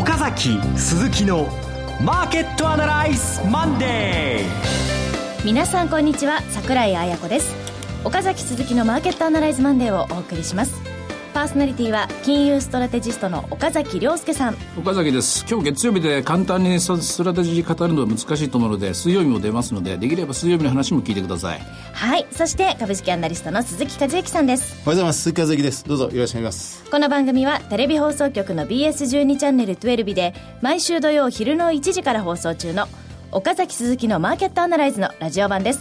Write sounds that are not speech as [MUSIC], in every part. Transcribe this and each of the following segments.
岡崎鈴木のマーケットアナライズマンデー皆さんこんにちは。櫻井彩子です。岡崎鈴木のマーケットアナライズマンデーをお送りします。パーソナリティは金融ストラテジストの岡崎良介さん。岡崎です。今日月曜日で簡単にストラテジー語るのは難しいと思うので水曜日も出ますのでできれば水曜日の話も聞いてください。はい。そして株式アナリストの鈴木一之さんです。おはようございます。鈴木一之です。どうぞよろしくお願いします。この番組はテレビ放送局の BS12 チャンネル12で毎週土曜昼の1時から放送中の岡崎鈴木のマーケットアナライズのラジオ版です。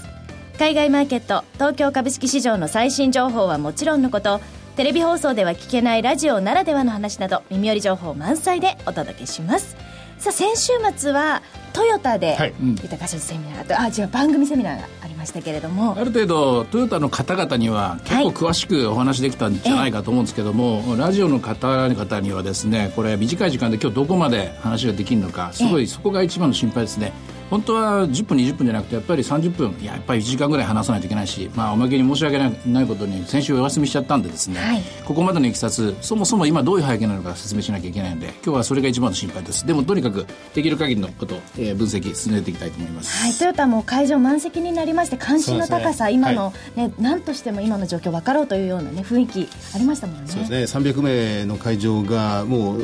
海外マーケット東京株式市場の最新情報はもちろんのことテレビ放送では聞けないラジオならではの話など耳寄り情報満載でお届けします。さあ先週末はトヨタで、はい。うん、豊か商事セミナーとあ違う番組セミナーがありましたけれども。ある程度トヨタの方々には結構詳しくお話できたんじゃないかと思うんですけども、はい、ラジオの方々にはですねこれ短い時間で今日どこまで話ができるのかすごいそこが一番の心配ですね本当は10分20分じゃなくてやっぱり30分いややっぱり1時間ぐらい話さないといけないし、まあ、おまけに申し訳ないことに先週お休みしちゃったんでですね、はい、ここまでのいきさつそもそも今どういう背景なのか説明しなきゃいけないので今日はそれが一番の心配です。でもとにかくできる限りのことを、えー、分析進めていきたいと思います、はい、トヨタも会場満席になりまして関心の高さ、ね、今の、ね、はい、何としても今の状況分かろうというような、ね、雰囲気ありましたもんね。そうですね。300名の会場がもう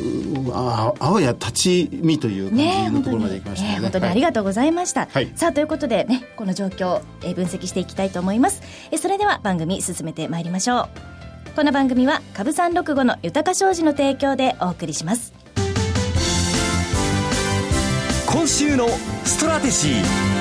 ああわや立ち見という感じのところまでいきましたね、ね、本当にありがとうございました、はい。さあということでねこの状況、えー、分析していきたいと思います、えー、それでは番組進めてまいりましょう。この番組は株三六五の豊か商事の提供でお送りします。今週のストラテジー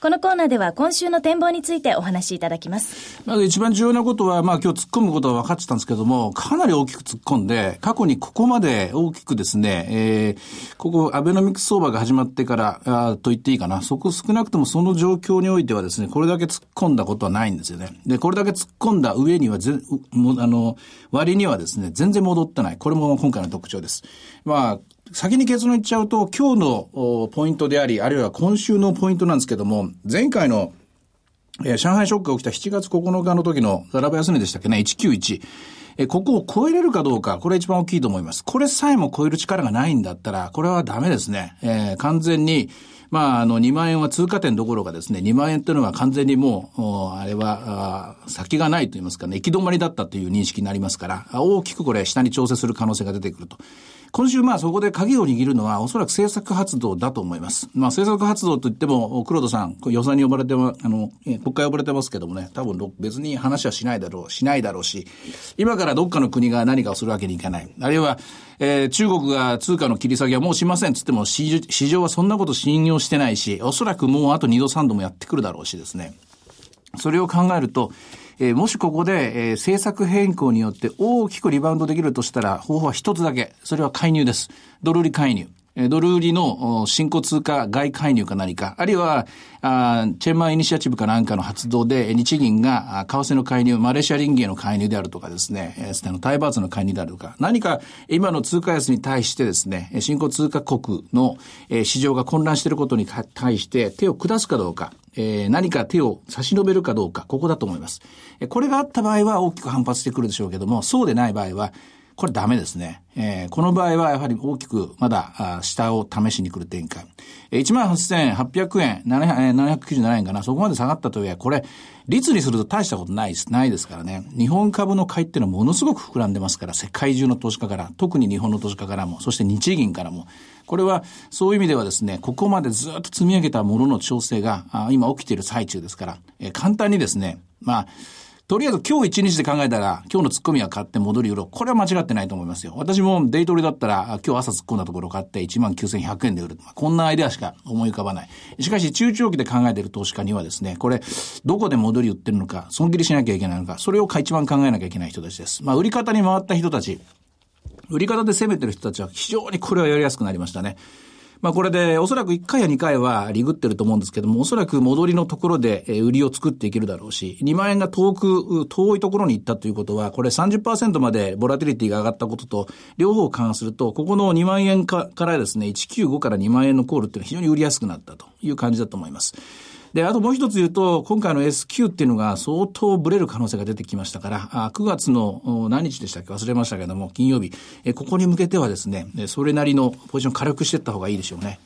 このコーナーでは今週の展望についてお話しいただきます。まず一番重要なことは、まあ今日突っ込むことは分かってたんですけども、かなり大きく突っ込んで、過去にここまで大きくですね、えー、ここアベノミクス相場が始まってからあと言っていいかな、そこ少なくともその状況においてはですね、これだけ突っ込んだことはないんですよね。で、これだけ突っ込んだ上にはぜ、もあの、割にはですね、全然戻ってない。これも今回の特徴です。まあ、先に結論言っちゃうと、今日のポイントであり、あるいは今週のポイントなんですけども、前回の、えー、上海ショックが起きた7月9日の時のザラバ安値でしたっけね、191。えここを超えれるかどうか、これ一番大きいと思います。これさえも超える力がないんだったら、これはダメですね。えー、完全に、まあ、あの、2万円は通過点どころかですね、2万円っていうのは完全にもう、あれは、先がないと言いますかね、行き止まりだったという認識になりますから、大きくこれ下に調整する可能性が出てくると。今週まあそこで鍵を握るのはおそらく政策発動だと思います。まあ政策発動といっても、黒田さん、予算に呼ばれても、あの、国会呼ばれてますけどもね、多分別に話はしないだろう、しないだろうし、今からどっかの国が何かをするわけにいかない。あるいは、えー、中国が通貨の切り下げはもうしませんっつっても、市場はそんなこと信用してないし、おそらくもうあと2度3度もやってくるだろうしですね。それを考えると、えー、もしここで、えー、政策変更によって大きくリバウンドできるとしたら、方法は一つだけ。それは介入です。ドル売り介入。ドル売りの新興通貨外介入か何か、あるいは、チェンマンイニシアチブかなんかの発動で、日銀が為替の介入、マレーシアリンギへの介入であるとかですね、タイバーツの介入であるとか、何か今の通貨安に対してですね、新興通貨国の市場が混乱していることに対して手を下すかどうか、何か手を差し伸べるかどうか、ここだと思います。これがあった場合は大きく反発してくるでしょうけども、そうでない場合は、これダメですね。えー、この場合はやはり大きくまだ下を試しに来る展開。18,800円、797円かな、そこまで下がったとはいえ、これ、率にすると大したことないです、ないですからね。日本株の買いっていうのはものすごく膨らんでますから、世界中の投資家から、特に日本の投資家からも、そして日銀からも。これは、そういう意味ではですね、ここまでずっと積み上げたものの調整が、今起きている最中ですから、えー、簡単にですね、まあ、とりあえず今日一日で考えたら、今日の突っ込みは買って戻り売ろう。これは間違ってないと思いますよ。私もデイトレだったら、今日朝突っ込んだところ買って19,100円で売る。こんなアイデアしか思い浮かばない。しかし、中長期で考えている投資家にはですね、これ、どこで戻り売ってるのか、損切りしなきゃいけないのか、それを一番考えなきゃいけない人たちです。まあ、売り方に回った人たち、売り方で攻めてる人たちは非常にこれはやりやすくなりましたね。まあこれでおそらく1回や2回はリグってると思うんですけども、おそらく戻りのところで売りを作っていけるだろうし、2万円が遠く、遠いところに行ったということは、これ30%までボラティリティが上がったことと、両方勘案すると、ここの2万円かからですね、195から2万円のコールっていうのは非常に売りやすくなったという感じだと思います。で、あともう一つ言うと、今回の S q っていうのが相当ブレる可能性が出てきましたから、あ9月の何日でしたっけ？忘れましたけども、金曜日、えここに向けてはですね、それなりのポジション軽くしていった方がいいでしょうね。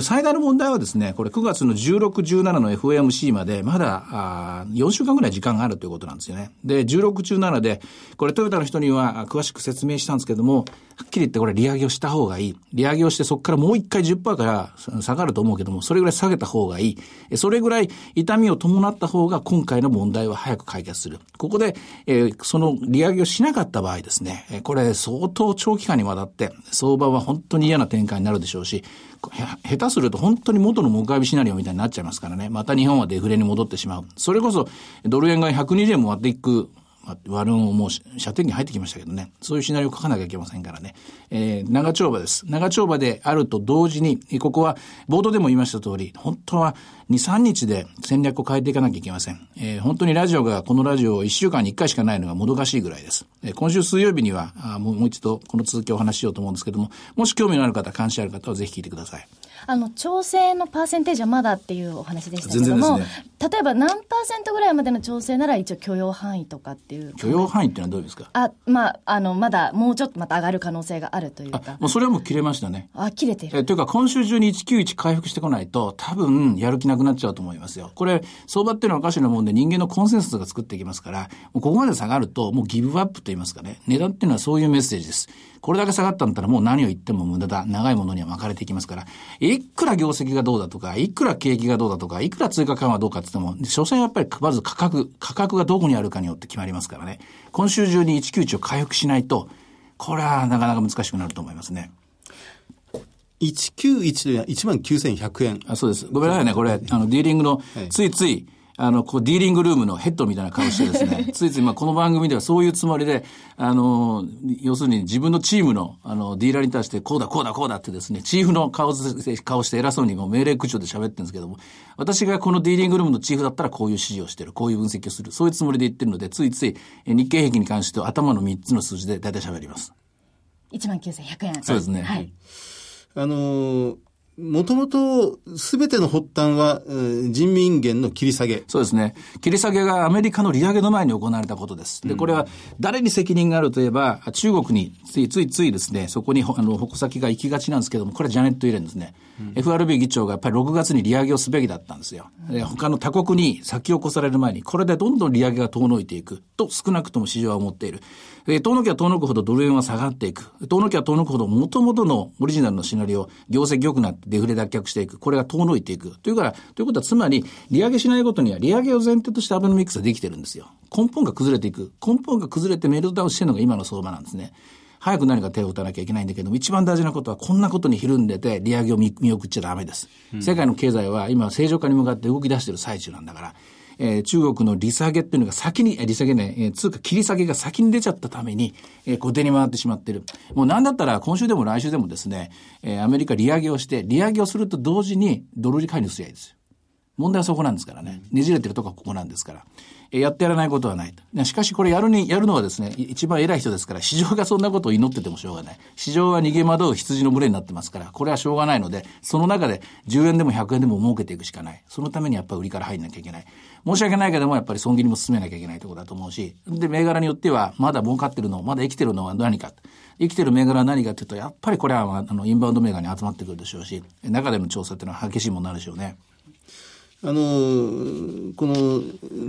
最大の問題はですね、これ9月の16、17の FOMC までまだあ4週間ぐらい時間があるということなんですよね。で、16、17で、これトヨタの人には詳しく説明したんですけども、はっきり言ってこれ利上げをした方がいい。利上げをしてそこからもう一回10%から下がると思うけども、それぐらい下げた方がいい。それぐらい痛みを伴った方が今回の問題は早く解決する。ここで、えー、その利上げをしなかった場合ですね、これ相当長期間にわたって相場は本当に嫌な展開になるでしょうし、下手すると本当に元の木阿弥シナリオみたいになっちゃいますからね。また日本はデフレに戻ってしまう。それこそ、ドル円が120円も割っていく悪運をもう射程に入ってきましたけどね。そういうシナリオを書かなきゃいけませんからね。えー、長丁場です。長丁場であると同時に、ここは冒頭でも言いました通り、本当は2、3日で戦略を変えていかなきゃいけません。えー、本当にラジオが、このラジオを1週間に1回しかないのがもどかしいぐらいです。えー、今週水曜日にはあもう一度この続きをお話ししようと思うんですけども、もし興味のある方、関心ある方はぜひ聞いてください。あの調整のパーセンテージはまだっていうお話でしたけども、ね、例えば何パーセントぐらいまでの調整なら一応許容範囲とかっていう許容範囲っていうのはどうですか？あまああのまだもうちょっとまた上がる可能性があるというか。もうそれはもう切れましたね。あ切れてる。えというか今週中に191回復してこないと多分やる気なくなっちゃうと思いますよ。これ相場っていうのはおかしなもんで人間のコンセンサスが作っていきますからここまで下がるともうギブアップと言いますかね。値段っていうのはそういうメッセージですこれだけ下がったんだったらもう何を言っても無駄だ。長いものには巻かれていきますから、いくら業績がどうだとか、いくら景気がどうだとか、いくら追加緩和どうかって言っても、所詮やっぱりまず価格、価格がどこにあるかによって決まりますからね。今週中に191を回復しないと、これはなかなか難しくなると思いますね。191というのは1万9100円。あそうです。ごめんなさいね。これ、あの、ディーリングの、ついつい、あの、こう、ディーリングルームのヘッドみたいな顔してですね、[LAUGHS] ついつい、まあ、この番組ではそういうつもりで、あの、要するに自分のチームの、あの、ディーラーに対して、こうだ、こうだ、こうだってですね、チーフの顔顔して偉そうにもう命令口調で喋ってるんですけども、私がこのディーリングルームのチーフだったらこういう指示をしてる、こういう分析をする、そういうつもりで言ってるので、ついつい、日経平均に関しては頭の3つの数字で大体喋ります。1万9100円。そうですね。はい。あのーもともと、すべての発端は、人民元の切り下げ。そうですね。切り下げがアメリカの利上げの前に行われたことです。で、これは誰に責任があるといえば、中国についついついですね、そこにあの矛先が行きがちなんですけども、これはジャネット・イレンですね。うん、FRB 議長がやっぱり6月に利上げをすべきだったんですよ。他の他国に先を越される前に、これでどんどん利上げが遠のいていくと少なくとも市場は思っている。えー、遠のきは遠のくほどドル円は下がっていく。遠のきは遠のくほど元々のオリジナルのシナリオ、業績良くなってデフレ脱却していく。これが遠のいていく。というから、ということはつまり、利上げしないことには利上げを前提としてアベノミクスができてるんですよ。根本が崩れていく。根本が崩れてメルトダウンしてるのが今の相場なんですね。早く何か手を打たなきゃいけないんだけども、一番大事なことはこんなことにひるんでて利上げを見送っちゃダメです。うん、世界の経済は今正常化に向かって動き出してる最中なんだから、えー、中国の利下げっていうのが先に、え利下げね、えー、通貨切り下げが先に出ちゃったために、えー、小手に回ってしまってる。もうなんだったら今週でも来週でもですね、えー、アメリカ利上げをして、利上げをすると同時にドル売り介入すりゃいいですよ。問題はそこなんですからね。ねじれてるとこはここなんですから。えやってやらないことはない。しかしこれやるに、やるのはですね、一番偉い人ですから、市場がそんなことを祈っててもしょうがない。市場は逃げ惑う羊の群れになってますから、これはしょうがないので、その中で10円でも100円でも儲けていくしかない。そのためにやっぱり売りから入んなきゃいけない。申し訳ないけども、やっぱり損切りも進めなきゃいけないところだと思うし、で、銘柄によっては、まだ儲かってるの、まだ生きてるのは何か。生きてる銘柄は何かっていうと、やっぱりこれは、あの、インバウンド銘柄に集まってくるでしょうし、中での調査っていうのは激しいものになるでしょうね。あの、この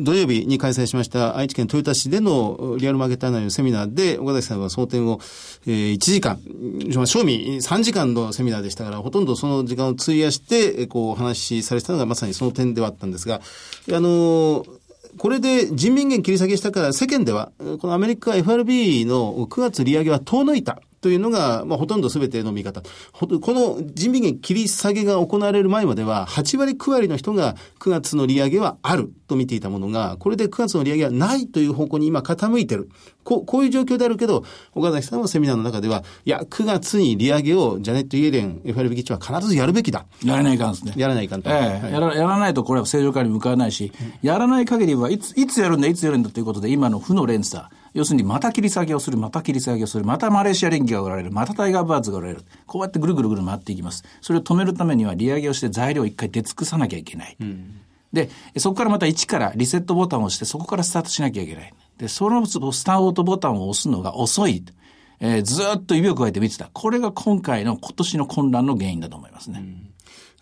土曜日に開催しました愛知県豊田市でのリアルマーケットアナリのセミナーで、岡崎さんは争点を、えー、1時間、賞味3時間のセミナーでしたから、ほとんどその時間を費やして、こう、お話しされたのがまさにその点ではあったんですが、あの、これで人民元切り下げしたから世間では、このアメリカ FRB の9月利上げは遠のいた。というのが、まあ、ほとんど全ての見方。この人民元切り下げが行われる前までは、8割9割の人が9月の利上げはあると見ていたものが、これで9月の利上げはないという方向に今傾いてる。こうこういう状況であるけど、岡崎さんはセミナーの中では、いや、9月に利上げをジャネット・イエレン FRB 議長は必ずやるべきだ。やらないかんですね。やらないかんと。ええはい、やら。やらないとこれは正常化に向かわないし、やらない限りはいつ、いつやるんだ、いつやるんだということで、今の負の連鎖。要するにまた切り下げをする、また切り下げをする、またマレーシア連携が売られる、またタイガーバーズが売られる。こうやってぐるぐるぐる回っていきます。それを止めるためには利上げをして材料を一回出尽くさなきゃいけない。うんで、そこからまた1からリセットボタンを押して、そこからスタートしなきゃいけない。で、そのスタートボタンを押すのが遅い。えー、ずっと指を加えて見てた。これが今回の今年の混乱の原因だと思いますね。うん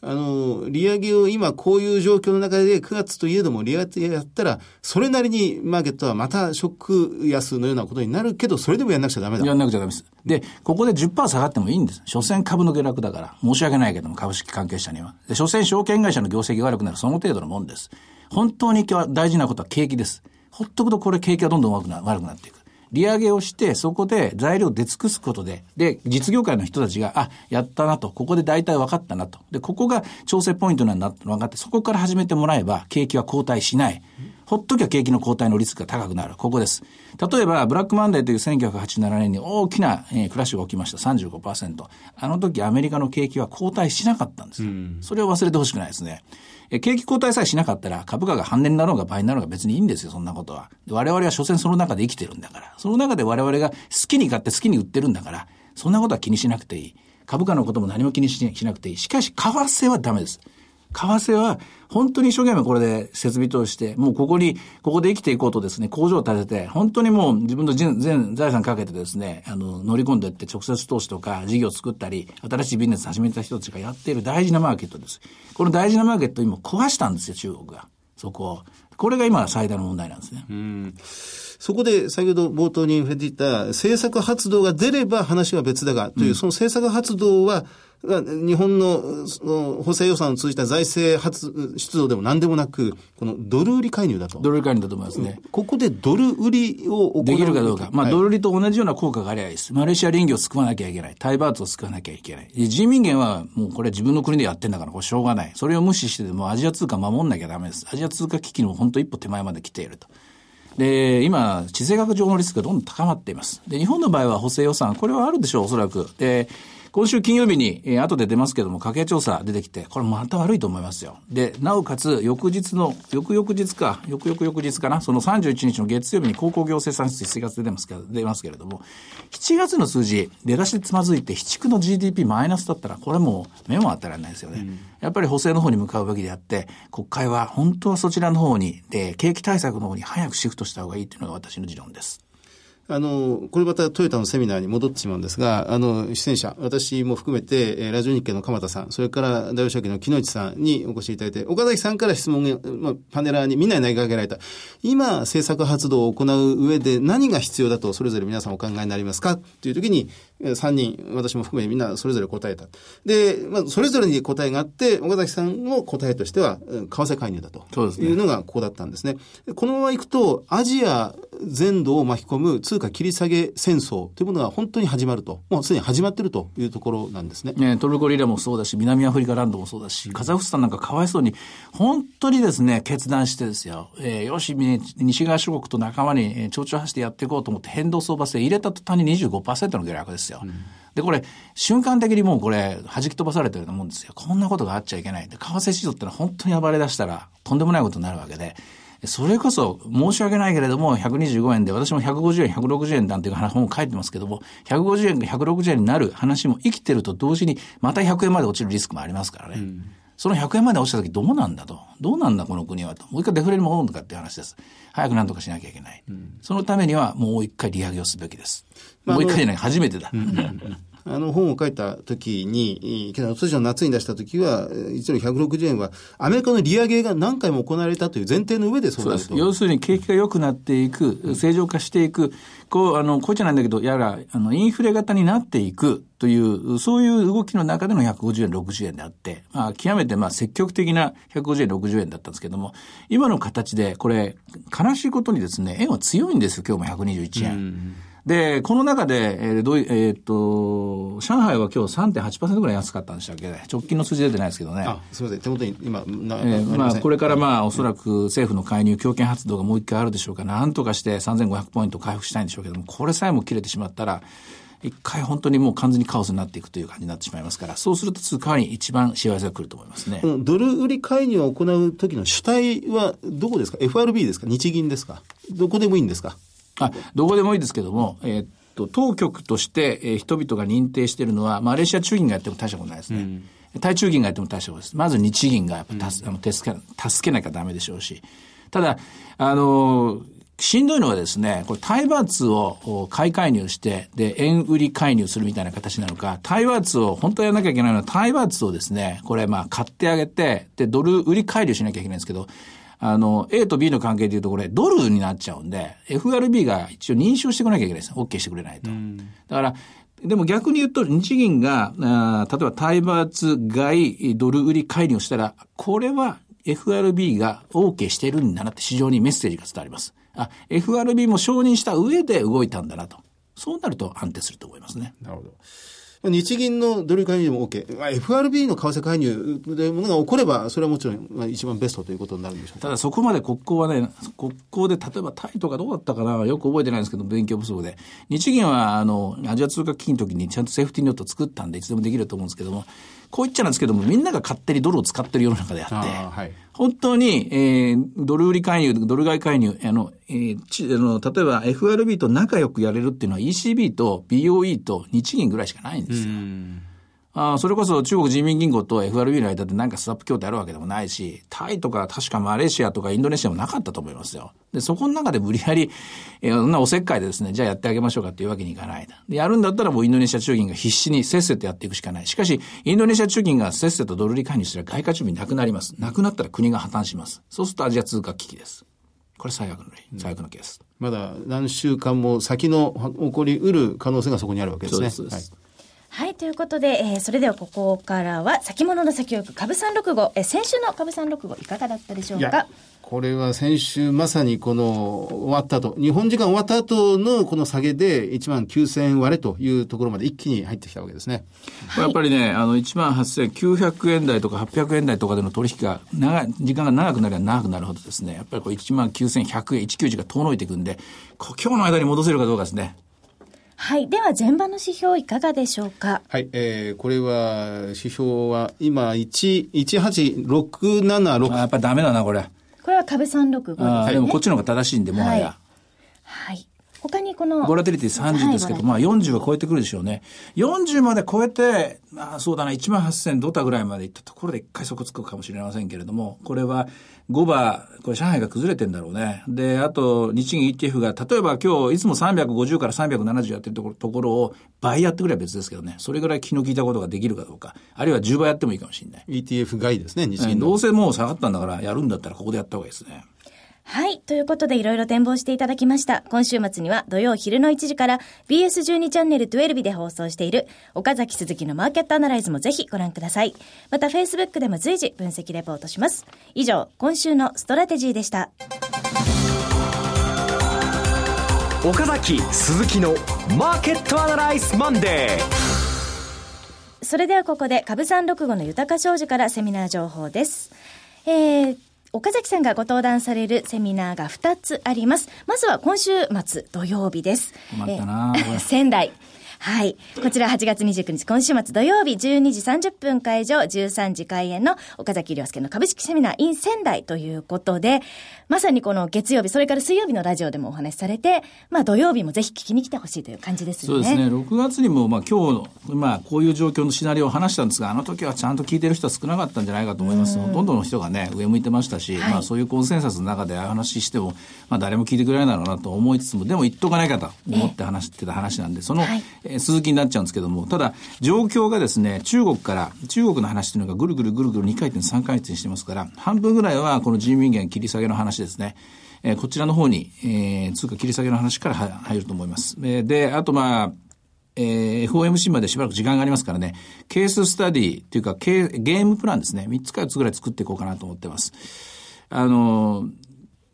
あの、利上げを今こういう状況の中で9月といえども利上げやったら、それなりにマーケットはまたショック安のようなことになるけど、それでもやんなくちゃダメだ。やんなくちゃダメです。で、ここで10%下がってもいいんです。所詮株の下落だから。申し訳ないけども、株式関係者には。で、所詮証券会社の業績が悪くなるその程度のもんです。本当に今日は大事なことは景気です。ほっとくとこれ景気がどんどん悪くな悪くなっていく。利上げをして、そこで材料を出尽くすことで、で、実業界の人たちが、あ、やったなと、ここで大体分かったなと。で、ここが調整ポイントなんだと分かって、そこから始めてもらえば、景気は後退しない。ほっときゃ景気の後退のリスクが高くなる。ここです。例えば、ブラックマンデーという1987年に大きな、えー、クラッシュが起きました。35%。あの時アメリカの景気は後退しなかったんです。それを忘れてほしくないですね。景気後退さえしなかったら株価が半値になろうが倍になろうが別にいいんですよ、そんなことは。我々は所詮その中で生きてるんだから。その中で我々が好きに買って好きに売ってるんだから、そんなことは気にしなくていい。株価のことも何も気にしなくていい。しかし、為替はダメです。為替は本当に一生懸命これで設備投資して、もうここに、ここで生きていこうとですね、工場を建てて、本当にもう自分の全財産かけてですね、あの、乗り込んでいって直接投資とか事業を作ったり、新しいビジネス始めた人たちがやっている大事なマーケットです。この大事なマーケットを今壊したんですよ、中国が。そこを。これが今最大の問題なんですね。うんそこで先ほど冒頭に触れていた政策発動が出れば話は別だがという、うん、その政策発動は日本の補正予算を通じた財政発出動でも何でもなく、このドル売り介入だと。ドル売り介入だと思いますね。ここでドル売りを行う。できるかどうか。まあ、はい、ドル売りと同じような効果がありゃいいです。マレーシア林業を救わなきゃいけない。タイバーツを救わなきゃいけない。人民元はもうこれ自分の国でやってんだから、これしょうがない。それを無視してでもアジア通貨守んなきゃダメです。アジア通貨危機の本当一歩手前まで来ていると。で、今、地政学上のリスクがどんどん高まっています。で、日本の場合は補正予算、これはあるでしょう、おそらく。で、今週金曜日に、えー、後で出ますけども、家計調査出てきて、これまた悪いと思いますよ。で、なおかつ、翌日の、翌々日か、翌々翌日かな、その31日の月曜日に高校行政産出7月出ますけど、出ますけれども、7月の数字、出だしでつまずいて、市区の GDP マイナスだったら、これもう目も当たらないですよね。うん、やっぱり補正の方に向かうべきであって、国会は本当はそちらの方に、で、景気対策の方に早くシフトした方がいいというのが私の持論です。あの、これまたトヨタのセミナーに戻ってしまうんですが、あの、出演者、私も含めて、えー、ラジオ日経の鎌田さん、それから大吉明の木内さんにお越しいただいて、岡崎さんから質問が、まあ、パネラーにみんなに投げかけられた。今、政策発動を行う上で何が必要だと、それぞれ皆さんお考えになりますか？という時に、3人、私も含めみんなそれぞれ答えた。で、まあ、それぞれに答えがあって、岡崎さんの答えとしては、為替介入だというのがここだったんですね。このままいくと、アジア全土を巻き込む通貨切り下げ戦争というものが本当に始まると、もうすでに始まっているというところなんですね。ねトルコリラもそうだし、南アフリカランドもそうだし、カザフスタンなんかかわいそうに、本当にですね、決断してですよ、えー、よし、西側諸国と仲間に蝶々発してやっていこうと思って変動相場制入れた途端に25%の下落ですよ。うんで、これ、瞬間的にもうこれ、弾き飛ばされてると思うんですよ。こんなことがあっちゃいけない。で、為替市場ってのは本当に暴れ出したら、とんでもないことになるわけで、それこそ申し訳ないけれども、125円で、私も150円、160円なんていう本を書いてますけども、150円が160円になる話も生きてると同時に、また100円まで落ちるリスクもありますからね。うんその100円まで落ちた時どうなんだと？どうなんだこの国はと？もう一回デフレに戻るのかっていう話です。早く何とかしなきゃいけない。うん、そのためにはもう一回利上げをすべきです。まあ、もう一回じゃない、初めてだ。うんうんうんあの本を書いた時に、去年の夏に出した時は、1ドル160円は、アメリカの利上げが何回も行われたという前提の上でそうです。要するに景気が良くなっていく、正常化していく、こう、あの、こうじゃないんだけど、やら、あの、インフレ型になっていくという、そういう動きの中での150円、60円であって、まあ、極めてまあ積極的な150円、60円だったんですけども、今の形で、これ、悲しいことにですね、円は強いんですよ、今日も121円。うんで、この中で、えー、どうえー、っと、上海は今日3.8%ぐらい安かったんでしたっけ？直近の数字出てないですけどね。あ、すみません。手元に今、な、えー、まあ、これからまあ、おそらく政府の介入、強権発動がもう一回あるでしょうかなんとかして3500ポイント回復したいんでしょうけども、これさえも切れてしまったら、一回本当にもう完全にカオスになっていくという感じになってしまいますから、そうすると通貨に一番幸せが来ると思いますね。ドル売り介入を行う時の主体はどこですか ?FRB ですか？日銀ですか？どこでもいいんですか？あ、どこでもいいですけども、えー、っと、当局として、えー、人々が認定しているのは、マレーシア中銀がやっても大したことないですね。うん対中銀がやっても大したことです。まず日銀がやっぱ助,、あの助け、助けなきゃダメでしょうし。ただ、あの、しんどいのはですね、これ、対バーツを買い介入して、で、円売り介入するみたいな形なのか、対バーツを、本当はやらなきゃいけないのは、対バーツをですね、これ、まあ、買ってあげて、で、ドル売り介入しなきゃいけないんですけど、あの、A と B の関係でいうと、これ、ドルになっちゃうんで、FRB が一応認証してこなきゃいけないです。OK してくれないと。だから、でも逆に言うと、日銀が、あ例えば対バーツ買い、ドル売り介入をしたら、これは FRB が OK してるんだなって市場にメッセージが伝わります。あ、FRB も承認した上で動いたんだなと。そうなると安定すると思いますね。なるほど。日銀のドル介入でも OK。FRB の為替介入というものが起これば、それはもちろんまあ一番ベストということになるんでしょうただそこまで国交はね、国交で例えばタイとかどうだったかな、よく覚えてないんですけど、勉強不足で。日銀は、あの、アジア通貨危機の時にちゃんとセーフティーノット作ったんで、いつでもできると思うんですけども、こう言っちゃなんですけども、みんなが勝手にドルを使ってる世の中であって、はい、本当に、えー、ドル売り介入、ドル買い介入、あの、えー、ちあの例えば FRB と仲良くやれるっていうのは ECB と BOE と日銀ぐらいしかないんですよ。あそれこそ中国人民銀行と FRB の間でなんかスワップ協定あるわけでもないし、タイとか確かマレーシアとかインドネシアもなかったと思いますよ。で、そこの中で無理やり、えー、そんなおせっかいでですね、じゃあやってあげましょうかっていうわけにいかない。で、やるんだったらもうインドネシア中銀が必死にせっせとやっていくしかない。しかし、インドネシア中銀がせっせとドル利加入したら外貨準備なくなります。なくなったら国が破綻します。そうするとアジア通貨危機です。これ最悪の例、最悪のケース。まだ何週間も先の起こりうる可能性がそこにあるわけですね。そうです。はいはい、ということで、えー、それではここからは、先物の先を行く株三六五、えー、先週の株三六五いかがだったでしょうか？これは先週まさにこの終わった後、日本時間終わった後のこの下げで1万9000円割れというところまで一気に入ってきたわけですね。はい、やっぱりね、あの1万8900円台とか800円台とかでの取引が長い、時間が長くなれば長くなるほどですね、やっぱりこう1万9100円、191が遠のいていくんで、今日の間に戻せるかどうかですね。はい。では、前場の指標いかがでしょうか？はい。えー、これは、指標は、今、1、18676。あ、やっぱダメだな、これ。これは株365です、ね。あでもこっちの方が正しいんで、もはや。はい、はい他にこの。ボラテリティ30ですけど、はい、まあ40は超えてくるでしょうね。40まで超えて、まあそうだな、1万8000ドタぐらいまでいったところで一回底つくかもしれませんけれども、これは5番、これ上海が崩れてんだろうね。で、あと日銀 ETF が、例えば今日いつも350から370やってるところところを倍やってくれば別ですけどね。それぐらい気の利いたことができるかどうか。あるいは10倍やってもいいかもしれない。ETF 外ですね、日銀どうせもう下がったんだからやるんだったらここでやった方がいいですね。はい。ということで、いろいろ展望していただきました。今週末には土曜昼の1時から BS12 チャンネル12で放送している岡崎鈴木のマーケットアナライズもぜひご覧ください。また、Facebook でも随時分析レポートします。以上、今週のストラテジーでした。岡崎鈴木のマーケットアナライズマンデー。それではここで、株365の豊商事からセミナー情報です。えー、岡崎さんがご登壇されるセミナーが2つあります。まずは今週末土曜日です。困ったな、[LAUGHS] 仙台。はい。こちら8月29日、今週末土曜日12時30分会場、13時開演の岡崎亮介の株式セミナー in 仙台ということで、まさにこの月曜日、それから水曜日のラジオでもお話しされて、まあ土曜日もぜひ聞きに来てほしいという感じですね。そうですね。6月にも、まあ今日の、まあこういう状況のシナリオを話したんですが、あの時はちゃんと聞いてる人は少なかったんじゃないかと思います。ほとんどの人がね、上向いてましたし、はい、まあそういうコンセンサスの中でああ話しても、まあ誰も聞いてくれないだろうなと思いつつも、でも言っとかないかと思って話してた話なんで、その、はい、え続きになっちゃうんですけども、ただ、状況がですね、中国から、中国の話というのがぐるぐるぐるぐる2回転、3回転してますから、半分ぐらいはこの人民元切り下げの話ですね。えー、こちらの方に、えー、通貨切り下げの話から入ると思います。えー、で、あとまあ、えー、FOMC までしばらく時間がありますからね、ケーススタディっていうか、ゲームプランですね、3つか4つぐらい作っていこうかなと思ってます。あの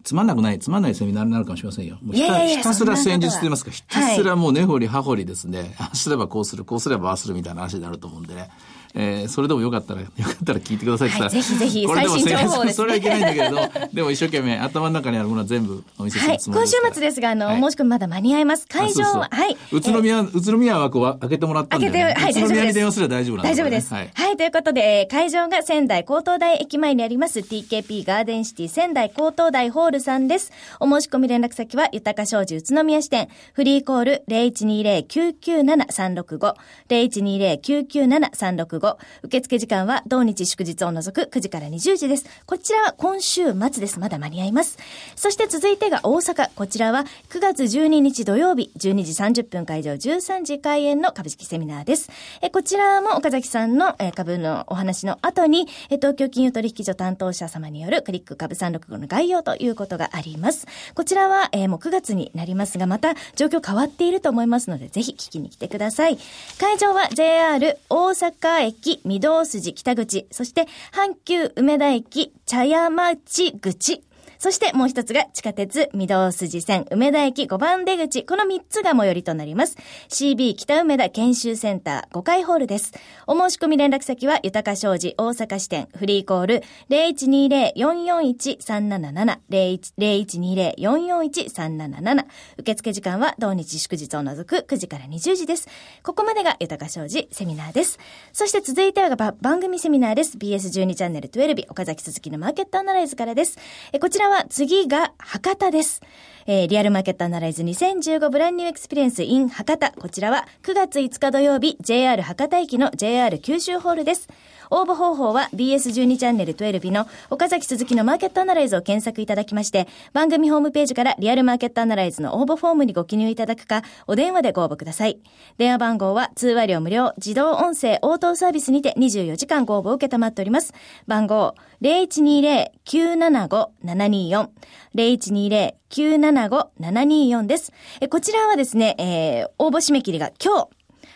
つまんなくない、つまんないセミナーになるかもしれませんよ。もうひたひたすら戦術と言いますか、ひたすらもう根掘り葉掘りですね、[LAUGHS] ああすればこうする、こうすればああするみたいな話になると思うんでね。えー、それでもよかったら、[LAUGHS] よかったら聞いてくださいって言ったら、はい、ぜひぜひ、最新情報です、[LAUGHS] それはいけないんだけれど、でも一生懸命 [LAUGHS] 頭の中にあるものは全部お見せするつもりです。はい、今週末ですが、あの、はい、申し込みまだ間に合います。会場は、はい。宇都宮、宇都宮はこう開けてもらったんで、ね、開けて、はい、宇都宮に電話すれば大丈夫なんで、ね、大丈夫です。はい、はい、ということで、会場が仙台高等大駅前にあります TKP ガーデンシティ仙台高等大ホールさんです。お申し込み連絡先は、豊か商事宇都宮支店、フリーコール0120-997-365、0120-997-365 365。受付時間は同日祝日を除く9時から20時です。こちらは今週末です。まだ間に合います。そして続いてが大阪。こちらは9月12日土曜日、12時30分会場、13時開演の株式セミナーです。えこちらも岡崎さんのえ株のお話の後に、え東京金融取引所担当者様によるクリック株365の概要ということがあります。こちらは、えもう9月になりますが、また状況変わっていると思いますので、ぜひ聞きに来てください。会場は JR 大阪駅御堂筋北口、そして阪急梅田駅茶屋町口、そしてもう一つが地下鉄御堂筋線梅田駅5番出口。この3つが最寄りとなります。CB 北梅田研修センター5階ホールです。お申し込み連絡先は豊か商事大阪支店フリーコール0120-441-377 0120-441-377受付時間は同日祝日を除く9時から20時です。ここまでが豊か商事セミナーです。そして続いては番組セミナーです。BS12 チャンネル12日岡崎鈴木のマーケットアナライズからです。えこちらは次が博多です。えーリアルマーケットアナライズ2015ブランニューエクスペリエンス in 博多。こちらは9月5日土曜日 JR 博多駅の JR 九州ホールです。応募方法は BS12 チャンネル12の岡崎鈴木のマーケットアナライズを検索いただきまして、番組ホームページからリアルマーケットアナライズの応募フォームにご記入いただくか、お電話でご応募ください。電話番号は通話料無料、自動音声応答サービスにて24時間ご応募を受けたまっております。番号0120-975-724 0120-975-724です。えこちらはですね、えー応募締め切りが今日、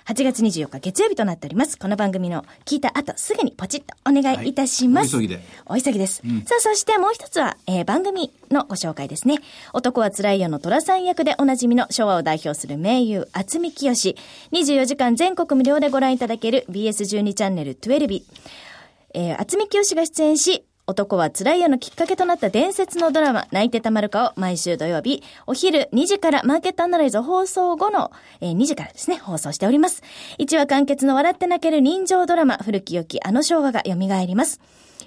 8月24日月曜日となっております。この番組の聞いた後、すぐにポチッとお願いいたします。はいお急ぎで。お急ぎです。さあ、そしてもう一つは、えー番組のご紹介ですね。男は辛いよの虎さん役でおなじみの昭和を代表する名優、厚見清。24時間全国無料でご覧いただける BS12 チャンネル12日。えー、厚見清が出演し、男は辛いよのきっかけとなった伝説のドラマ、泣いてたまるかを毎週土曜日、お昼2時からマーケットアナライズ放送後の、えー2時からですね、放送しております。1話完結の笑って泣ける人情ドラマ、古き良きあの昭和が蘇ります。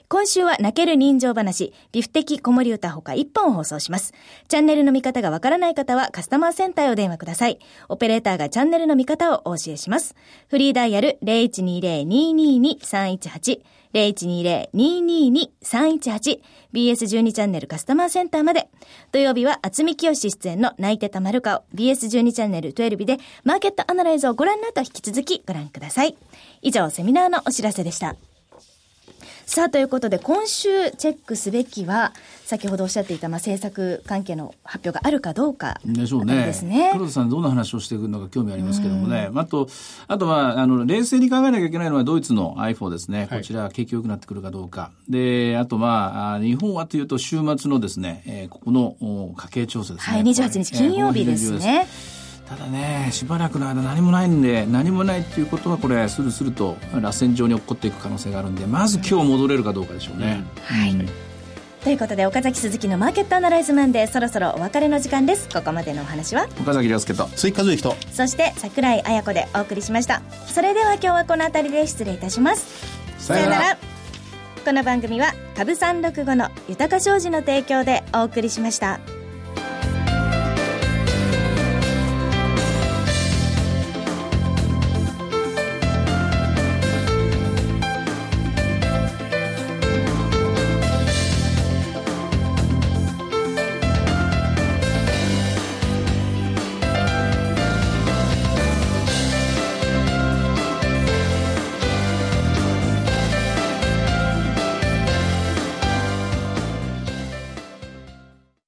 今週は泣ける人情話、ビフ的子守歌ほか1本放送します。チャンネルの見方がわからない方はカスタマーセンターへお電話ください。オペレーターがチャンネルの見方をお教えします。フリーダイヤル0120-222-318 0120-222-318 BS12 チャンネルカスタマーセンターまで。土曜日は厚見清出演の泣いてたまるかを BS12 チャンネル12日でマーケットアナライズをご覧の後引き続きご覧ください。以上セミナーのお知らせでした。さあ、ということで、今週チェックすべきは、先ほどおっしゃっていた、まあ、政策関係の発表があるかどうか。でしょうね。ですね。黒田さんどんな話をしてくるのか興味ありますけどもね。あと、あとは、あの、冷静に考えなきゃいけないのはドイツの iPhone ですね。こちら、景気良くなってくるかどうか。で、あと、まあ、あ日本はというと週末のですね、えーここのお家計調査ですね。はい、28日金曜日ですね。ただね、しばらくの間何もないんで、何もないっていうことはこれ、スルスルと螺旋状に落っこっていく可能性があるんで、まず今日戻れるかどうかでしょうね。はい。ということで、岡崎鈴木のマーケットアナライズマンデー、そろそろお別れの時間です。ここまでのお話は、岡崎亮介と。追加随と。そして桜井彩子でお送りしました。それでは今日はこの辺りで失礼いたします。さよならこの番組は株365の豊か商事の提供でお送りしました。